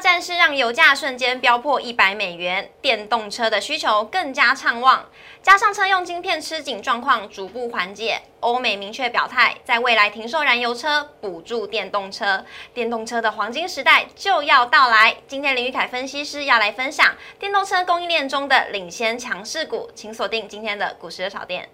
战事让油价瞬间飙破一百美元，电动车的需求更加畅旺，加上车用晶片吃紧状况逐步缓解，欧美明确表态，在未来停售燃油车，补助电动车，电动车的黄金时代就要到来。今天林玉凯分析师要来分享电动车供应链中的领先强势股，请锁定今天的股市热炒店。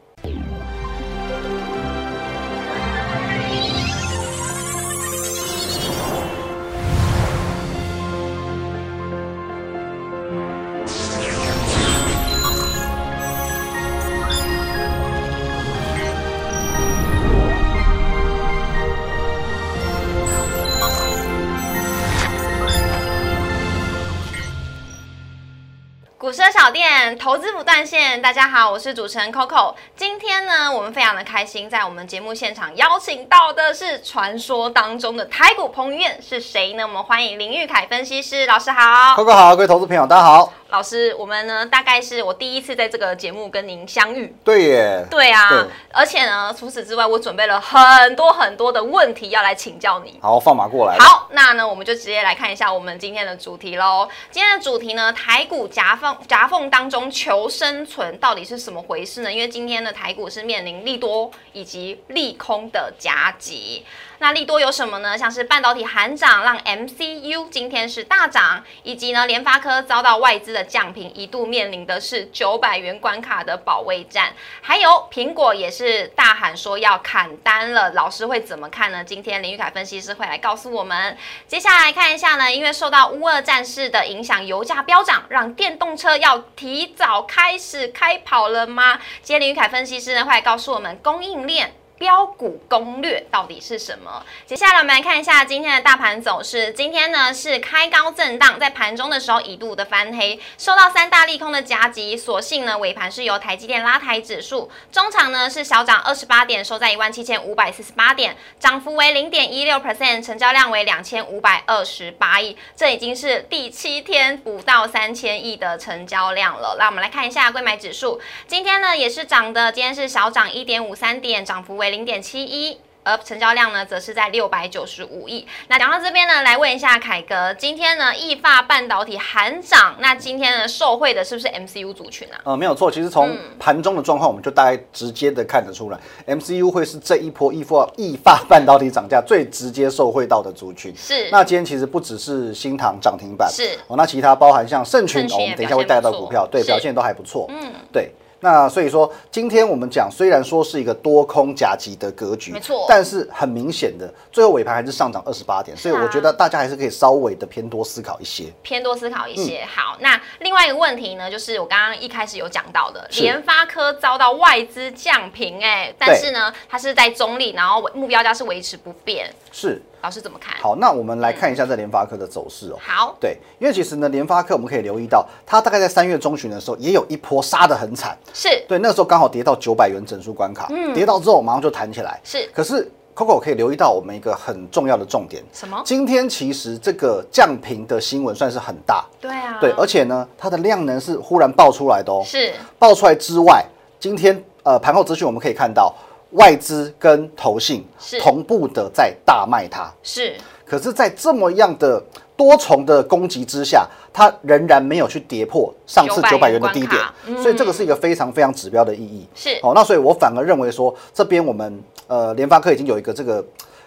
车小店投资不断线，大家好，我是主持人 Coco。今天呢，我们非常的开心，在我们节目现场邀请到的是传说当中的台股彭于晏，是谁呢？我们欢迎林玉凯分析师老师好，Coco 好，各位投资朋友大家好。老师，我们呢大概是我第一次在这个节目跟您相遇。对耶。对啊，而且呢，除此之外，我准备了很多很多的问题要来请教你。好，放马过来。好，那呢，我们就直接来看一下我们今天的主题喽。今天的主题呢，台股夹缝夹缝当中求生存到底是什么回事呢？因为今天的台股是面临利多以及利空的夹击。那利多有什么呢？像是半导体喊涨，让 MCU 今天是大涨，以及呢，联发科遭到外资的降频，一度面临的是九百元关卡的保卫战。还有苹果也是大喊说要砍单了，老师会怎么看呢？今天林玉凯分析师会来告诉我们。接下来看一下呢，因为受到乌俄战事的影响，油价飙涨，让电动车要提早开始开跑了吗？今天林玉凯分析师呢会来告诉我们供应链。标股攻略到底是什么？接下来我们来看一下今天的大盘走势。今天呢是开高震荡，在盘中的时候一度的翻黑，受到三大利空的夹击，所幸呢尾盘是由台积电拉抬指数，中场呢是小涨二十八点，收在一万七千五百四十八点，涨幅为零点一六 percent，成交量为两千五百二十八亿，这已经是第七天不到三千亿的成交量了。那我们来看一下贵买指数，今天呢也是涨的，今天是小涨一点五三点，涨幅为。零点七一，而成交量呢，则是在六百九十五亿。那讲到这边呢，来问一下凯哥，今天呢，易发半导体喊涨，那今天呢，受惠的是不是 MCU 族群啊？呃，没有错，其实从盘中的状况，我们就大概直接的看得出来，MCU 会是这一波易发易发半导体涨价最直接受惠到的族群。是。那今天其实不只是新塘涨停板，是哦，那其他包含像盛群，我们等一下会带到股票，对，表现都还不错。嗯，对。那所以说，今天我们讲，虽然说是一个多空夹击的格局，没错，但是很明显的，最后尾盘还是上涨二十八点，所以我觉得大家还是可以稍微的偏多思考一些，偏多思考一些。好，那另外一个问题呢，就是我刚刚一开始有讲到的，联发科遭到外资降频，哎，但是呢，它是在中立，然后目标价是维持不变，是。老师怎么看好？那我们来看一下这联发科的走势哦。好，对，因为其实呢，联发科我们可以留意到，它大概在三月中旬的时候，也有一波杀的很惨。是对，那时候刚好跌到九百元整数关卡，跌到之后马上就弹起来。是，可是 Coco 可以留意到我们一个很重要的重点。什么？今天其实这个降频的新闻算是很大。对啊。对，而且呢，它的量能是忽然爆出来的哦。是。爆出来之外，今天呃盘后资讯我们可以看到，外资跟投信同步的在大卖它。是。可是，在这么样的多重的攻击之下，它仍然没有去跌破上次九百元的低点，所以这个是一个非常非常指标的意义。是哦，那所以我反而认为说，这边我们呃联发科已经有一个这个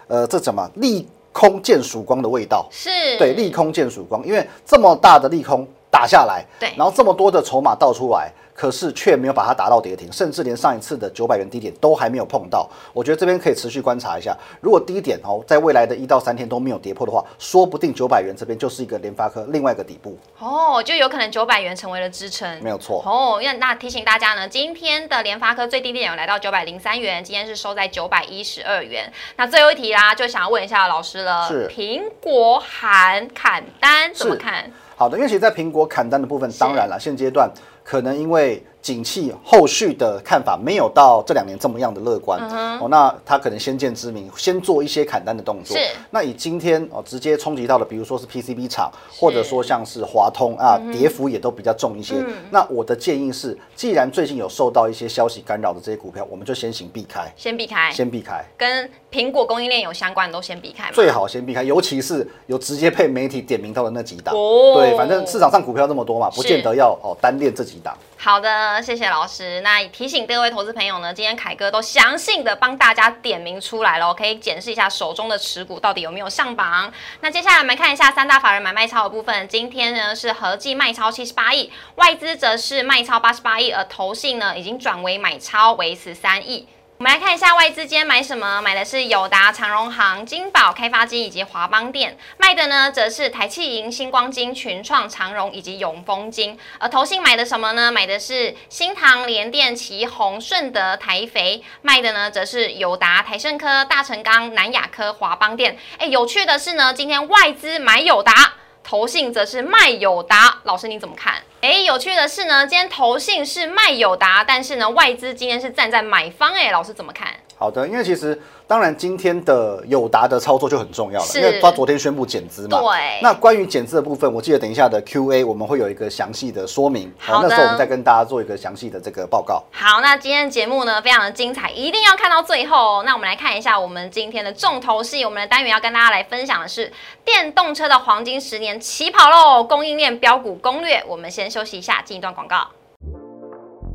呃这怎么利空见曙光的味道？是对利空见曙光，因为这么大的利空打下来，对，然后这么多的筹码倒出来。可是却没有把它打到跌停，甚至连上一次的九百元低点都还没有碰到。我觉得这边可以持续观察一下，如果低点哦，在未来的一到三天都没有跌破的话，说不定九百元这边就是一个联发科另外一个底部哦，就有可能九百元成为了支撑，没有错哦。那那提醒大家呢，今天的联发科最低点有来到九百零三元，今天是收在九百一十二元。那最后一题啦，就想要问一下老师了，是苹果喊砍单怎么看？好的，因为其实，在苹果砍单的部分，当然了，现阶段。可能因为景气后续的看法没有到这两年这么样的乐观，哦，那他可能先见之明，先做一些砍单的动作。是那以今天哦直接冲击到的，比如说是 PCB 厂，或者说像是华通啊，跌幅也都比较重一些。那我的建议是，既然最近有受到一些消息干扰的这些股票，我们就先行避开，先避开，先避开。跟苹果供应链有相关的都先避开。最好先避开，尤其是有直接被媒体点名到的那几档。哦对，反正市场上股票那么多嘛，不见得要哦单练这几档。好的，谢谢老师。那提醒各位投资朋友呢，今天凯哥都详细的帮大家点名出来了，可以检视一下手中的持股到底有没有上榜。那接下来我们看一下三大法人买卖超的部分，今天呢是合计卖超七十八亿，外资则是卖超八十八亿，而投信呢已经转为买超为十三亿。我们来看一下外资今天买什么，买的是友达、长荣行、金宝、开发金以及华邦电，卖的呢则是台气银、星光金、群创、长荣以及永丰金。而投信买的什么呢？买的是新唐、联电、旗宏、顺德、台肥，卖的呢则是友达、台盛科、大成钢、南亚科、华邦电。哎，有趣的是呢，今天外资买友达。投信则是麦友达，老师你怎么看？哎，有趣的是呢，今天投信是麦友达，但是呢，外资今天是站在买方，哎，老师怎么看？好的，因为其实当然今天的友达的操作就很重要了，因为他昨天宣布减资嘛。对那关于减资的部分，我记得等一下的 Q&A 我们会有一个详细的说明，好的那时候我们再跟大家做一个详细的这个报告。好，那今天的节目呢非常的精彩，一定要看到最后哦。那我们来看一下我们今天的重头戏，我们的单元要跟大家来分享的是电动车的黄金十年起跑喽，供应链标股攻略。我们先休息一下，进一段广告。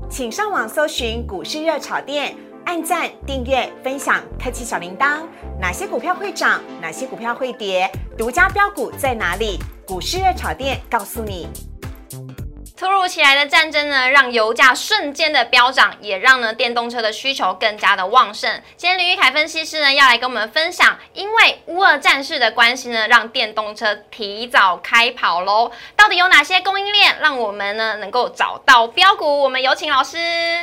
请上网搜寻股市热炒店，按赞、订阅、分享，开启小铃铛。哪些股票会涨？哪些股票会跌？独家标股在哪里？股市热炒店告诉你。突如其来的战争呢，让油价瞬间的飙涨，也让呢电动车的需求更加的旺盛。今天林玉凯分析师呢要来跟我们分享，因为乌俄战事的关系呢，让电动车提早开跑喽。到底有哪些供应链让我们呢能够找到标股？我们有请老师。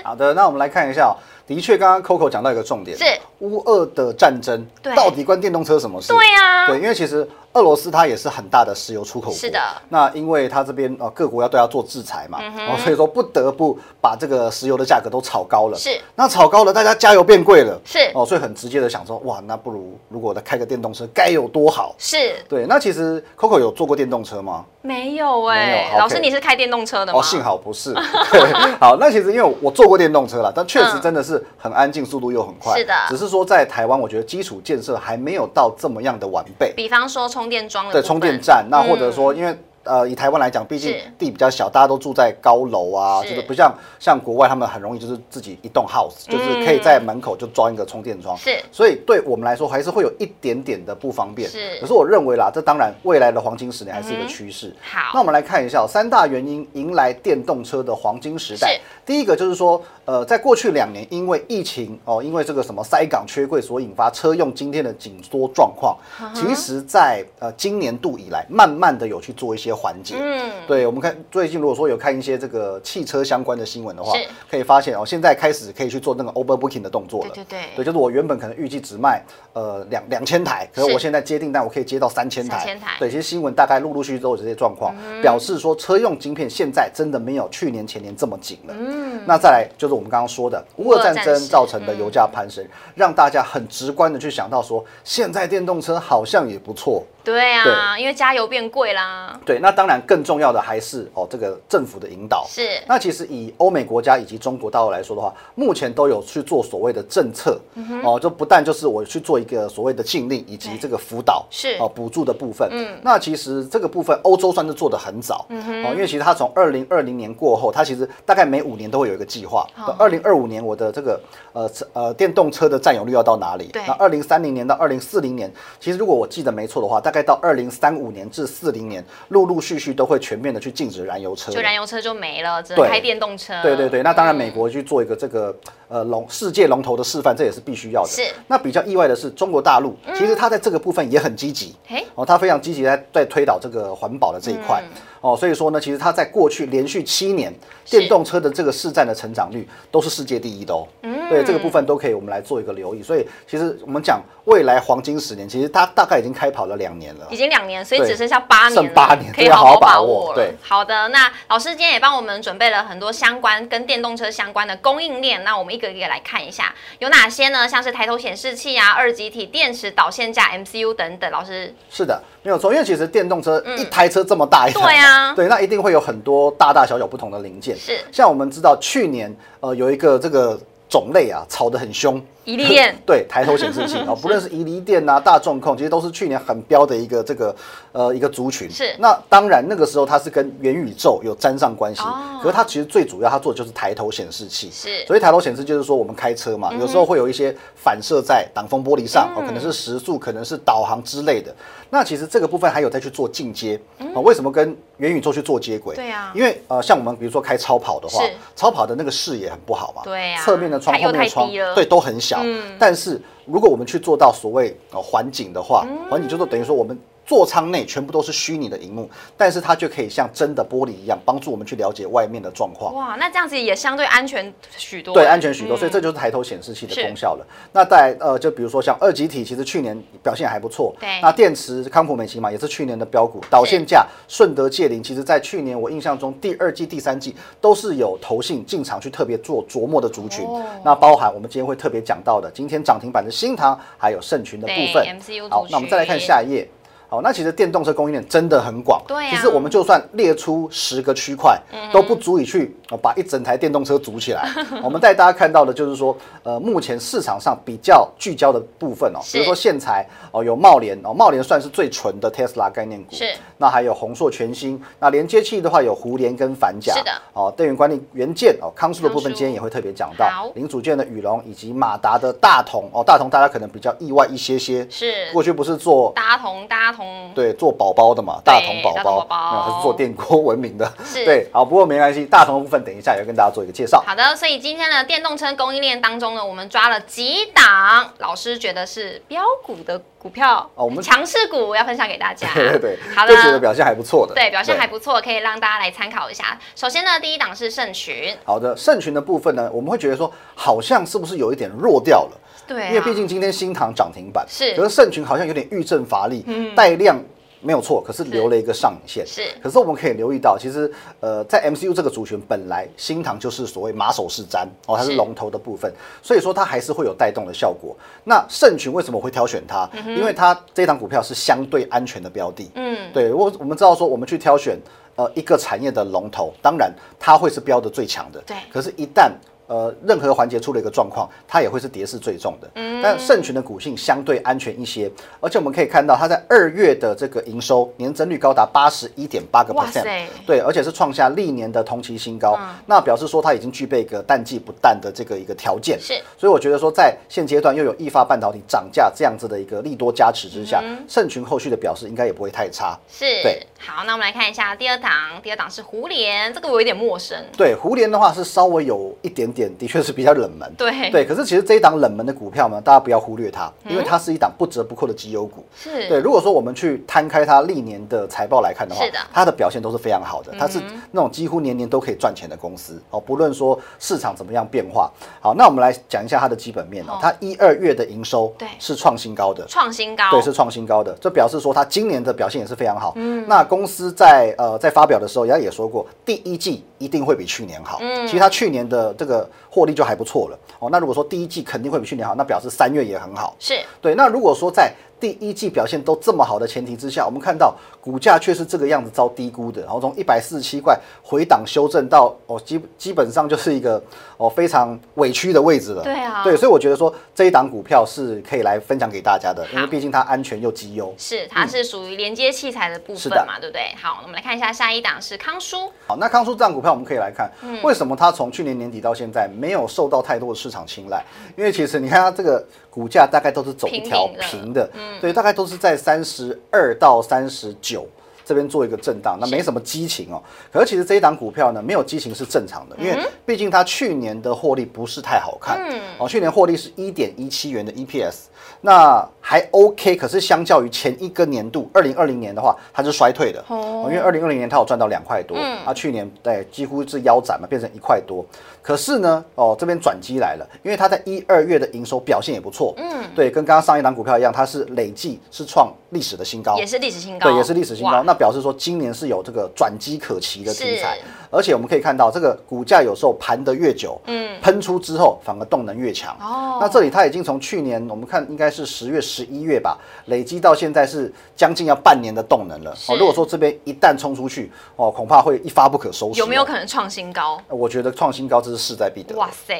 好的，那我们来看一下、哦，的确刚刚 Coco 讲到一个重点，是。乌俄的战争到底关电动车什么事？对呀、对，因为其实俄罗斯它也是很大的石油出口国，是的。那因为它这边呃各国要对它做制裁嘛，嗯哦，所以说不得不把这个石油的价格都炒高了。是。那炒高了，大家加油变贵了。是哦，所以很直接的想说，哇，那不如如果我开个电动车该有多好。是对，那其实 Coco 有坐过电动车吗？没有哎、没有老师你是开电动车的吗？哦，幸好不是。对，好，那其实因为我坐过电动车了，但确实嗯真的是很安静，速度又很快。是的只是说在台湾，我觉得基础建设还没有到这么样的完备。比方说充电桩的对，充电站，那或者嗯说因为。呃，以台湾来讲，毕竟地比较小，大家都住在高楼啊，就是不像像国外，他们很容易就是自己一栋 house，就是可以在门口就装一个充电桩。嗯是。所以对我们来说，还是会有一点点的不方便。是。可是我认为啦，这当然未来的黄金十年还是一个趋势。好。那我们来看一下哦三大原因迎来电动车的黄金时代。是。第一个就是说，呃，在过去两年，因为疫情哦，因为这个什么塞港缺柜所引发车用今天的紧缩状况，其实在呃今年度以来，慢慢的有去做一些缓解。嗯对，我们看最近如果说有看一些这个汽车相关的新闻的话，可以发现哦，现在开始可以去做那个 overbooking 的动作了。对对对对，就是我原本可能预计只卖呃两两千台，可是是我现在接订单，我可以接到三千台。3000台对，其实新闻大概陆陆续续都有这些状况，表示说车用晶片现在真的没有去年前年这么紧了。嗯，那再来就是我们刚刚说的乌俄战争造成的油价攀升，让大家很直观的去想到说，现在电动车好像也不错。对啊，因为加油变贵啦。对，那当然更重要的还是哦这个政府的引导。是那其实以欧美国家以及中国大陆来说的话，目前都有去做所谓的政策，嗯哦，就不但就是我去做一个所谓的禁令以及这个辅导，是哦补助的部分。嗯，那其实这个部分欧洲算是做的很早，嗯哦，因为其实它从二零二零年过后，它其实大概每五年都会有一个计划。哦二零二五年我的这个呃车呃电动车的占有率要到哪里？对那二零三零年到二零四零年，其实如果我记得没错的话，大概到二零三五年至四零年，陆陆续续都会全面的去禁止燃油车。就燃油车就没了，只能开电动车。对对对，那当然，美嗯国去做一个这个呃龙世界龙头的示范，这也是必须要的。是那比较意外的是，中国大陆其实它在这个部分也很积极。嘿哦，它非常积极在在推导这个环保的这一块。嗯哦，所以说呢，其实它在过去连续七年电动车的这个市占的成长率都是世界第一的哦。嗯对这个部分都可以我们来做一个留意。所以其实我们讲未来黄金十年，其实它大概已经开跑了两年了已。经两年，所以只剩下八年，剩八年可以好好把。握对好的，那老师今天也帮我们准备了很多相关跟电动车相关的供应链，那我们一个一个来看一下有哪些呢？像是抬头显示器啊、二极体电池、导线架、MCU 等等。老师，是的，没有错，因为其实电动车一台车这么大一嗯对啊对，那一定会有很多大大小小不同的零件。是像我们知道去年呃有一个这个种类啊吵得很凶，宜利电 对抬头显示器。哦，不论是宜离电啊、大众控，其实都是去年很标的一个这个呃一个族群。是。那当然那个时候它是跟元宇宙有沾上关系，哦。可是它其实最主要它做的就是抬头显示器。是。所以抬头显示就是说我们开车嘛，嗯有时候会有一些反射在挡风玻璃上，哦，可能是时速，可能是导航之类的。那其实这个部分还有再去做进阶，啊，为什么跟元宇宙去做接轨？嗯对啊。因为呃，像我们比如说开超跑的话，超跑的那个视野很不好嘛，对啊。侧面的窗、后面的窗对，都很小。嗯但是如果我们去做到所谓呃环境的话，嗯环境就是等于说我们。座舱内全部都是虚拟的荧幕，但是它就可以像真的玻璃一样，帮助我们去了解外面的状况。哇，那这样子也相对安全许多。对，安全许多，嗯所以这就是抬头显示器的功效了。那在呃，就比如说像二极体，其实去年表现还不错。对那电池康普美奇嘛，也是去年的标股。导线架顺德界林，其实在去年我印象中第二季、第三季都是有投信进场去特别做琢磨的族群。哦那包含我们今天会特别讲到的，今天涨停板的新塘，还有盛群的部分好那我们再来看下一页。好，那其实电动车供应链真的很广。对其实我们就算列出十个区块，都不足以去哦把一整台电动车组起来。我们带大家看到的就是说，呃，目前市场上比较聚焦的部分哦，比如说线材哦，有茂联哦，茂联算是最纯的 Tesla 概念股。是。那还有宏硕全新，那连接器的话有胡联跟反甲。是的。哦，电源管理元件哦，康舒的部分今天也会特别讲好到。零组件的宇龙以及马达的大同哦，大同大家可能比较意外一些些。是过去不是做大同大同对，做宝宝的嘛，大同宝宝它是做电锅闻名的。是 对，好，不过没关系，大同的部分等一下也要跟大家做一个介绍。好的，所以今天的电动车供应链当中呢，我们抓了几档，老师觉得是标股的股票，哦我们强势股要分享给大家。对对对，好的，就觉得表现还不错的。对，表现还不错，可以让大家来参考一下。首先呢，第一档是盛群，好的，盛群的部分呢，我们会觉得说，好像是不是有一点弱掉了？对、啊，因为毕竟今天新塘涨停板，是可是盛群好像有点遇震乏力，带量没有错，可是留了一个上影线。是可是我们可以留意到，其实呃，在 MCU 这个族群本来新塘就是所谓马首是瞻哦，它是是龙头的部分，所以说它还是会有带动的效果。那盛群为什么我会挑选它？因为它这档股票是相对安全的标的。嗯，对我我们知道说，我们去挑选呃一个产业的龙头，当然它会是标的最强的。对可是，一旦呃任何环节出了一个状况，它也会是跌势最重的。嗯，但盛群的股性相对安全一些，而且我们可以看到它在二月的这个营收年增率高达八十一点八个哇 percent，对，而且是创下历年的同期新高。嗯那表示说它已经具备一个淡季不淡的这个一个条件。是所以我觉得说，在现阶段又有易发半导体涨价这样子的一个利多加持之下，嗯盛群后续的表示应该也不会太差。是对。好，那我们来看一下第二档，第二档是胡莲，这个我有点陌生。对，胡莲的话是稍微有一点点，的确是比较冷门。对。对，可是其实这一档冷门的股票呢，大家不要忽略它，因为它是一档不折不扣的绩优股。是，对，如果说我们去摊开它历年的财报来看的话，是的。它的表现都是非常好的，它是那种几乎年年都可以赚钱的公司。哦，不论说市场怎么样变化。好，那我们来讲一下它的基本面哦。哦，它一二月的营收对。是创新高的，创新高，对，是创新高的，这表示说它今年的表现也是非常好。嗯，那公司在呃在发表的时候，人家也说过，第一季一定会比去年好。嗯，其实它去年的这个获利就还不错了。哦，那如果说第一季肯定会比去年好，那表示三月也很好。是对，那如果说在第一季表现都这么好的前提之下，我们看到股价却是这个样子遭低估的，然后从一百四十七块回档修正到哦基基本上就是一个哦非常委屈的位置了。对啊对，所以我觉得说这一档股票是可以来分享给大家的，因为毕竟它安全又绩优。是，它是属于连接器材的部分嘛，对不对？好，我们来看一下下一档是康舒，好，那康舒这档股票我们可以来看，嗯为什么它从去年年底到现在没有受到太多的市场青睐？因为其实你看它这个股价大概都是走一条平平的对，大概都是在三十二到三十九。这边做一个震荡，那是没什么激情哦。可是其实这一档股票呢，没有激情是正常的，因为毕竟它去年的获利不是太好看。嗯哦，去年获利是一点一七元的 EPS，那还 OK，可是相较于前一个年度二零二零年的话，它是衰退的。哦，因为二零二零年它有赚到两块多，嗯，啊，去年对几乎是腰斩嘛，变成一块多。可是呢，哦，这边转机来了，因为它在一二月的营收表现也不错，嗯，对，跟刚刚上一档股票一样，它是累计是创历史的新高，也是历史新高，对，也是历史新高。那表示说今年是有这个转机可期的题材，而且我们可以看到这个股价有时候盘得越久，嗯，喷出之后反而动能越强。哦，那这里它已经从去年我们看应该是十月。十一月吧，累积到现在是将近要半年的动能了。哦，如果说这边一旦冲出去，哦，恐怕会一发不可收拾。有没有可能创新高？我觉得创新高这是势在必得。哇塞，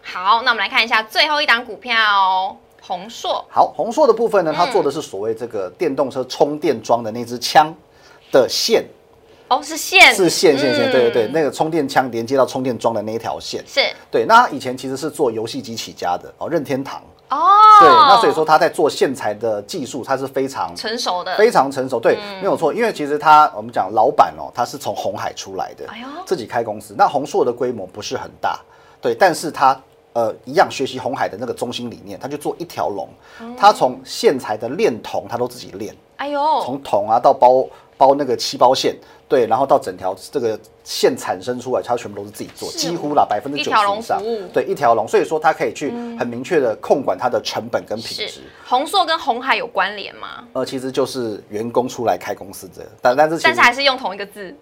好，那我们来看一下最后一档股票，宏硕。好，宏硕的部分呢，它做的是所谓这个电动车充电桩的那支枪的线。哦，是线，是线线线，对对对，那个充电枪连接到充电桩的那一条线。是，对。那以前其实是做游戏机起家的，哦，任天堂。哦，对，那所以说他在做线材的技术，他是非常成熟的，非常成熟。对，没有错，因为其实他我们讲老板哦，他是从红海出来的，哎呦，自己开公司。那宏硕的规模不是很大，对，但是他呃一样学习红海的那个中心理念，他就做一条龙，他从线材的炼铜，他都自己炼，哎呦，从铜啊到包包那个漆包线。对，然后到整条这个线产生出来，它全部都是自己做，几乎啦百分之九十以上，对一条龙，所以说它可以去很明确的控管它的成本跟品质。红硕跟红海有关联吗？呃，其实就是员工出来开公司的，但但是但是还是用同一个字。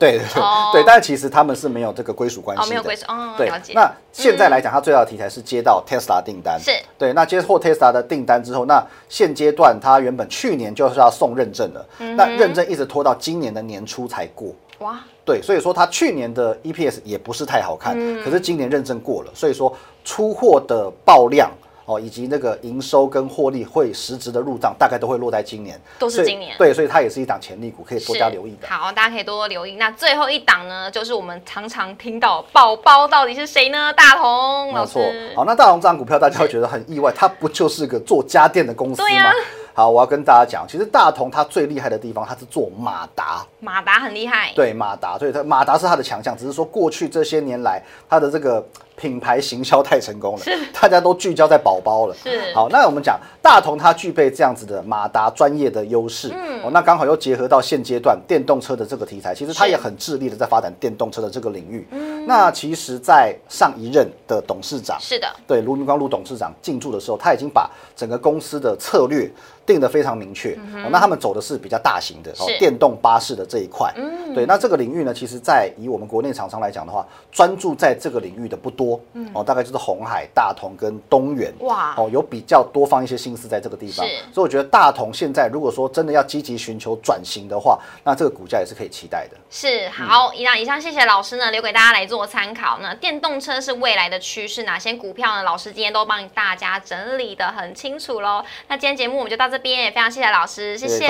对对对对，但其实他们是没有这个归属关系的。哦，没有归属。哦，对。那现在来讲，它最大的题材是接到 Tesla 订单。是。对，那接获 Tesla 的订单之后，那现阶段它原本去年就是要送认证了，那认证一直拖到今年的年初才过。哇。对，所以说它去年的 EPS 也不是太好看，可是今年认证过了，所以说出货的爆量。哦，以及那个营收跟获利会实质的入账，大概都会落在今年，都是今年。对，所以它也是一档潜力股，可以多加留意的。好，大家可以多多留意。那最后一档呢，就是我们常常听到宝宝到底是谁呢？大同老师。好，那大同这档股票大家会觉得很意外，它不就是个做家电的公司吗？好，我要跟大家讲，其实大同它最厉害的地方，它是做马达。马达很厉害。对，马达，所以它马达是它的强项，只是说过去这些年来，它的这个。品牌行销太成功了，是大家都聚焦在宝宝了。是好，那我们讲大同，它具备这样子的马达专业的优势。嗯，哦，那刚好又结合到现阶段电动车的这个题材，其实它也很致力的在发展电动车的这个领域。嗯，那其实，在上一任的董事长是的，对卢明光卢董事长进驻的时候，他已经把整个公司的策略。定的非常明确，那他们走的是比较大型的哦，电动巴士的这一块。嗯，对，那这个领域呢，其实，在以我们国内厂商来讲的话，专注在这个领域的不多。嗯，哦，大概就是红海、大同跟东元。哇，哦，有比较多放一些心思在这个地方。所以我觉得大同现在如果说真的要积极寻求转型的话，那这个股价也是可以期待的。是，好，以上以上谢谢老师呢，留给大家来做参考。那电动车是未来的趋势，哪些股票呢？老师今天都帮大家整理的很清楚喽。那今天节目我们就到这。这边也非常谢谢老师，谢谢。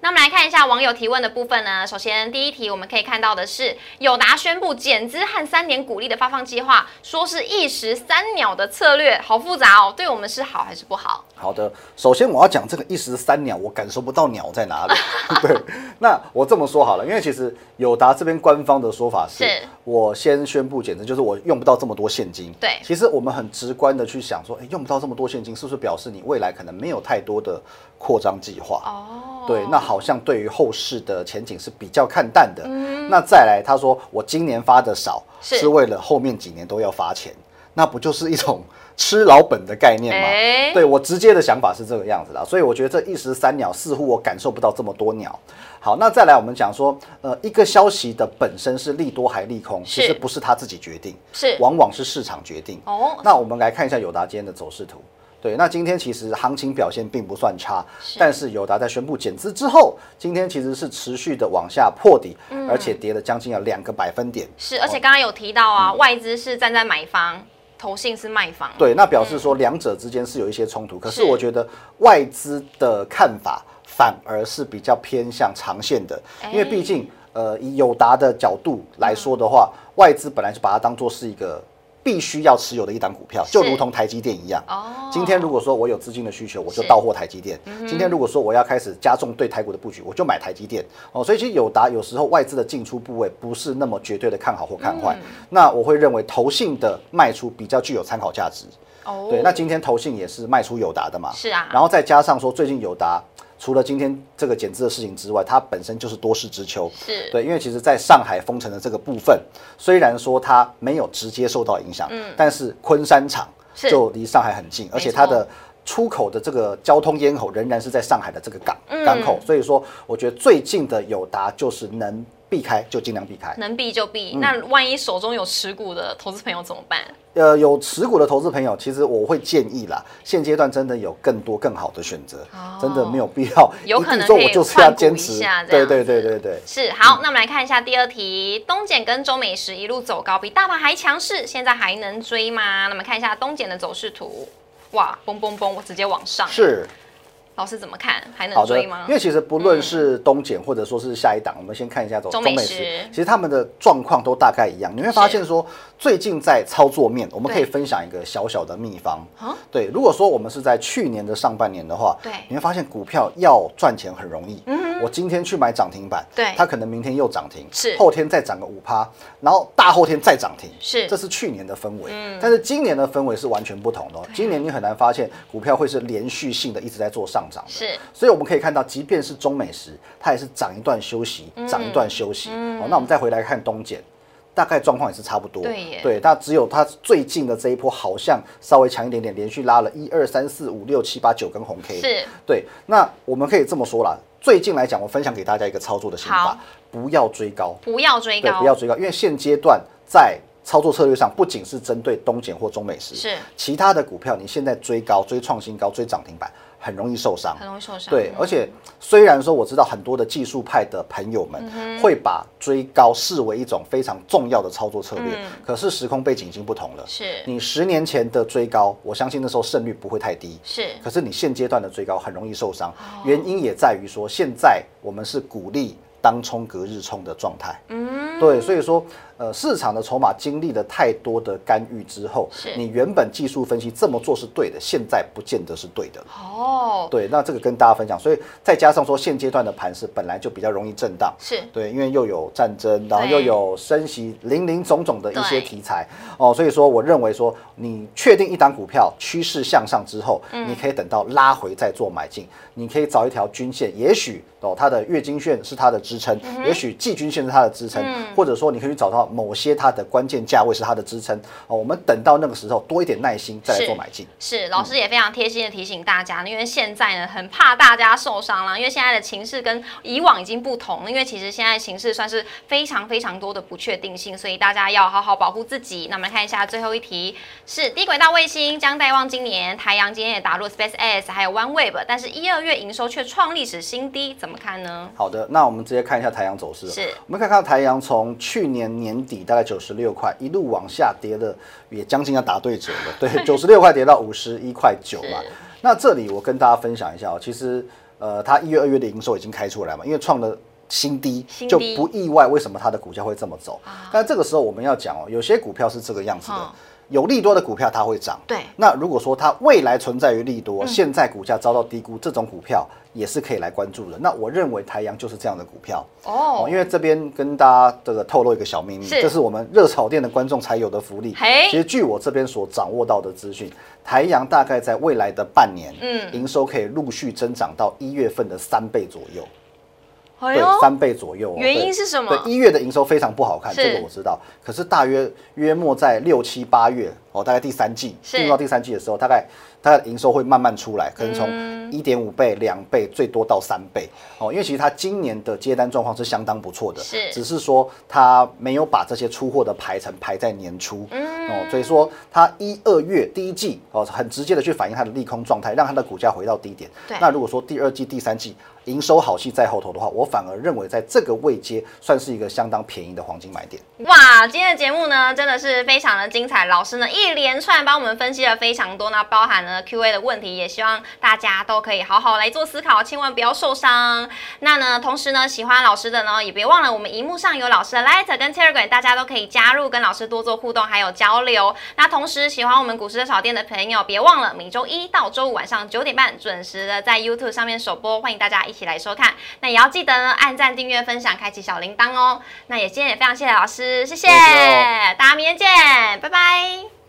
那我们来看一下网友提问的部分呢。首先，第一题我们可以看到的是，友达宣布减资和三年股利的发放计划，说是一石三鸟的策略，好复杂哦。对我们是好还是不好？好的，首先我要讲这个一石三鸟，我感受不到鸟在哪里。对，那我这么说好了，因为其实友达这边官方的说法是，我先宣布减资，就是我用不到这么多现金。对，其实我们很直观的去想说，哎，用不到这么多现金，是不是表示你未来可能没有太多的扩张计划？哦，对，那好。好像对于后市的前景是比较看淡的。那再来，他说我今年发的少，是为了后面几年都要发钱，那不就是一种吃老本的概念吗？对我直接的想法是这个样子的，所以我觉得这一石三鸟似乎我感受不到这么多鸟。好，那再来我们讲说，呃，一个消息的本身是利多还利空，其实不是他自己决定，是往往是市场决定。哦，那我们来看一下友达今天的走势图。对，那今天其实行情表现并不算差，但是友达在宣布减资之后，今天其实是持续的往下破底，而且跌了将近要两个百分点。是，而且刚刚有提到啊，外资是站在买方，投信是卖方。对，那表示说两者之间是有一些冲突。可是我觉得外资的看法反而是比较偏向长线的，因为毕竟呃以友达的角度来说的话，外资本来就把它当做是一个。必须要持有的一档股票，就如同台积电一样。哦，今天如果说我有资金的需求，我就到货台积电。嗯今天如果说我要开始加重对台股的布局，我就买台积电。哦，所以其实友达有时候外资的进出部位不是那么绝对的看好或看坏。嗯那我会认为投信的卖出比较具有参考价值。哦对，那今天投信也是卖出友达的嘛。是啊然后再加上说最近友达。除了今天这个减资的事情之外，它本身就是多事之秋。是。对，因为其实在上海封城的这个部分，虽然说它没有直接受到影响，嗯。但是昆山厂就离上海很近，而且它的出口的这个交通咽喉仍然是在上海的这个港、嗯港口，所以说我觉得最近的友达就是能避开就尽量避开。能避就嗯避。那万一手中有持股的投资朋友怎么办？呃，有持股的投资朋友，其实我会建议啦，现阶段真的有更多更好的选择，真的没有必要哦 有可能说我就是要坚持下，这对对对对对。是好，那我们来看一下第二题，东碱跟中美食一路走高，比大盘还强势，现在还能追吗？那我们看一下东碱的走势图，哇，嘣嘣嘣，我直接往上，是。老师怎么看？还能追吗因？为其实不论是东检或者说是下一档，我们先看一下中中美食其实他们的状况都大概一样。你会发现说，最近在操作面，我们可以分享一个小小的秘方啊。对，如果说我们是在去年的上半年的话，对你会发现股票要赚钱很容易。嗯我今天去买涨停板，对它可能明天又涨停，是后天再涨个五趴，然后大后天再涨停，是这是去年的氛围。嗯但是今年的氛围是完全不同的哦。今年你很难发现股票会是连续性的一直在做上涨的。是所以我们可以看到，即便是中美食，它也是涨一段休息，嗯涨一段休息。哦，那我们再回来看东碱。大概状况也是差不多，对耶对，它只有它最近的这一波好像稍微强一点点，连续拉了一二三四五六七八九根红 K，是对。那我们可以这么说啦，最近来讲，我分享给大家一个操作的心法，不要追高，不要追，高，不要追高，因为现阶段在操作策略上，不仅是针对东碱或中美食，是其他的股票，你现在追高、追创新高、追涨停板，很容易受伤，很容易受伤。对，而且虽然说我知道很多的技术派的朋友们嗯会把追高视为一种非常重要的操作策略，嗯可是时空背景已经不同了。是你十年前的追高，我相信那时候胜率不会太低。是可是你现阶段的追高很容易受伤，哦原因也在于说现在我们是鼓励当冲隔日冲的状态。嗯，对，所以说，呃，市场的筹码经历了太多的干预之后，你原本技术分析这么做是对的，现在不见得是对的。哦，对，那这个跟大家分享，所以再加上说现阶段的盘势本来就比较容易震荡，是。对，因为又有战争，然后又有升息，零零总总的一些题材。哦，所以说我认为说，你确定一档股票趋势向上之后，嗯。你可以等到拉回再做买进，你可以找一条均线，也许哦它的月均线是它的支撑，也许季均线是它的支撑，嗯。或者说你可以去找到某些它的关键价位是它的支撑哦，我们等到那个时候多一点耐心再来做买进。是，老师也非常贴心的提醒大家，因为现在呢很怕大家受伤了，因为现在的情势跟以往已经不同了，因为其实现在情势算是非常非常多的不确定性，所以大家要好好保护自己。那我们来看一下最后一题，是低轨道卫星将带望今年，台阳今天也打入 SpaceX 还有 OneWeb，但是一二月营收却创历史新低，怎么看呢？好的，那我们直接看一下台阳走势。是我们可以看到太阳从去年年底大概九十六块，一路往下跌的，也将近要打对折了。对，九十六块跌到五十一块九嘛。那这里我跟大家分享一下哦，其实呃，它一月、二月的营收已经开出来嘛，因为创了。新低就不意外，为什么它的股价会这么走？但这个时候我们要讲哦，有些股票是这个样子的嗯，有利多的股票它会涨，对。那如果说它未来存在于利多，现在股价遭到低估，这种股票也是可以来关注的。那我认为台阳就是这样的股票。哦。哦，因为这边跟大家这个透露一个小秘密，是。这是我们热炒店的观众才有的福利。嘿。其实据我这边所掌握到的资讯，台阳大概在未来的半年，嗯。营收可以陆续增长到一月份的三倍左右。对三倍左右哦。原因对是什么对，一月的营收非常不好看，这个我知道。可是大约约莫在六七八月哦，大概第三季进入到第三季的时候，大概它的营收会慢慢出来，可能嗯从一点五倍、两倍，最多到三倍哦。因为其实它今年的接单状况是相当不错的，是只是说它没有把这些出货的排程排在年初嗯哦，所以说它一二月第一季哦，很直接的去反映它的利空状态，让它的股价回到低点对。那如果说第二季、第三季营收好戏在后头的话，我反而认为在这个位阶算是一个相当便宜的黄金买点。哇，今天的节目呢，真的是非常的精彩。老师呢一一连串帮我们分析了非常多，那包含了 Q&A 的问题，也希望大家都可以好好来做思考，千万不要受伤。那呢，同时呢，喜欢老师的呢，也别忘了我们荧幕上有老师的 Light 跟 Telegram，大家都可以加入，跟老师多做互动还有交流。那同时喜欢我们股市的小店的朋友，别忘了每周一到周五晚上九点半准时的在 YouTube 上面首播，欢迎大家一起来收看。那也要记得呢，按赞、订阅、分享、开启小铃铛哦。那也今天也非常谢谢老师，谢谢大家，明天见，拜拜。